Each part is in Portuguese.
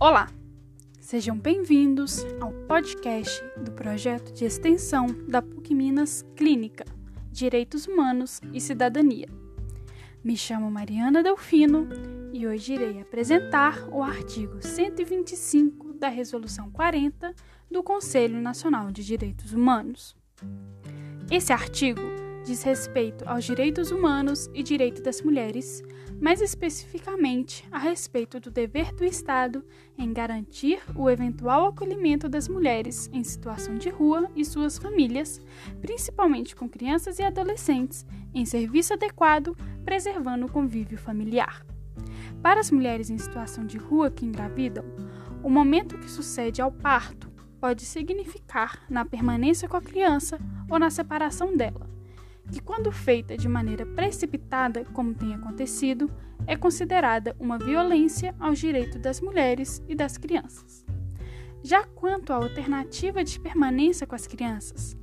Olá! Sejam bem-vindos ao podcast do projeto de extensão da PUC Minas Clínica, Direitos Humanos e Cidadania. Me chamo Mariana Delfino e hoje irei apresentar o artigo 125 da Resolução 40 do Conselho Nacional de Direitos Humanos. Esse artigo diz respeito aos direitos humanos e direito das mulheres, mais especificamente a respeito do dever do Estado em garantir o eventual acolhimento das mulheres em situação de rua e suas famílias, principalmente com crianças e adolescentes, em serviço adequado, preservando o convívio familiar. Para as mulheres em situação de rua que engravidam, o momento que sucede ao parto pode significar na permanência com a criança ou na separação dela que, quando feita de maneira precipitada, como tem acontecido, é considerada uma violência aos direitos das mulheres e das crianças. Já quanto à alternativa de permanência com as crianças,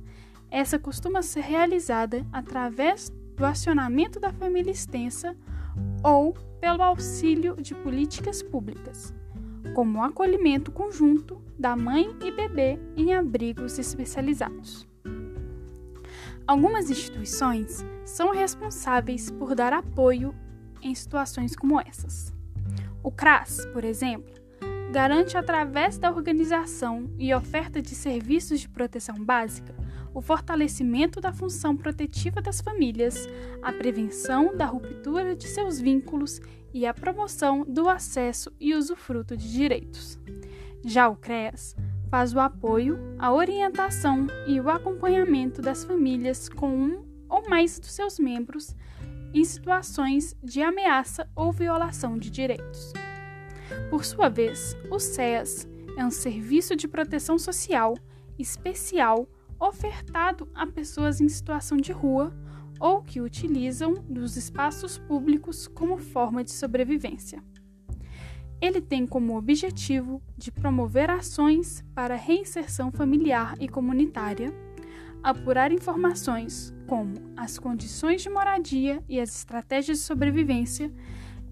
essa costuma ser realizada através do acionamento da família extensa ou pelo auxílio de políticas públicas, como o acolhimento conjunto da mãe e bebê em abrigos especializados. Algumas instituições são responsáveis por dar apoio em situações como essas. O CRAS, por exemplo, garante através da organização e oferta de serviços de proteção básica o fortalecimento da função protetiva das famílias, a prevenção da ruptura de seus vínculos e a promoção do acesso e usufruto de direitos. Já o CREAS faz o apoio, a orientação e o acompanhamento das famílias com um ou mais dos seus membros em situações de ameaça ou violação de direitos. Por sua vez, o SEAS é um serviço de proteção social especial ofertado a pessoas em situação de rua ou que utilizam dos espaços públicos como forma de sobrevivência. Ele tem como objetivo de promover ações para reinserção familiar e comunitária, apurar informações como as condições de moradia e as estratégias de sobrevivência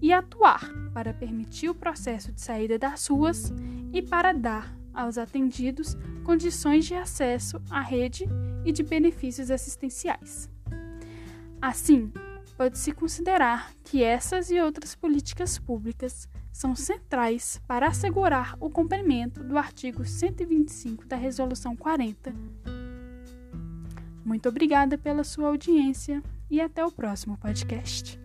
e atuar para permitir o processo de saída das ruas e para dar aos atendidos condições de acesso à rede e de benefícios assistenciais. Assim, pode-se considerar que essas e outras políticas públicas são centrais para assegurar o cumprimento do artigo 125 da Resolução 40. Muito obrigada pela sua audiência e até o próximo podcast.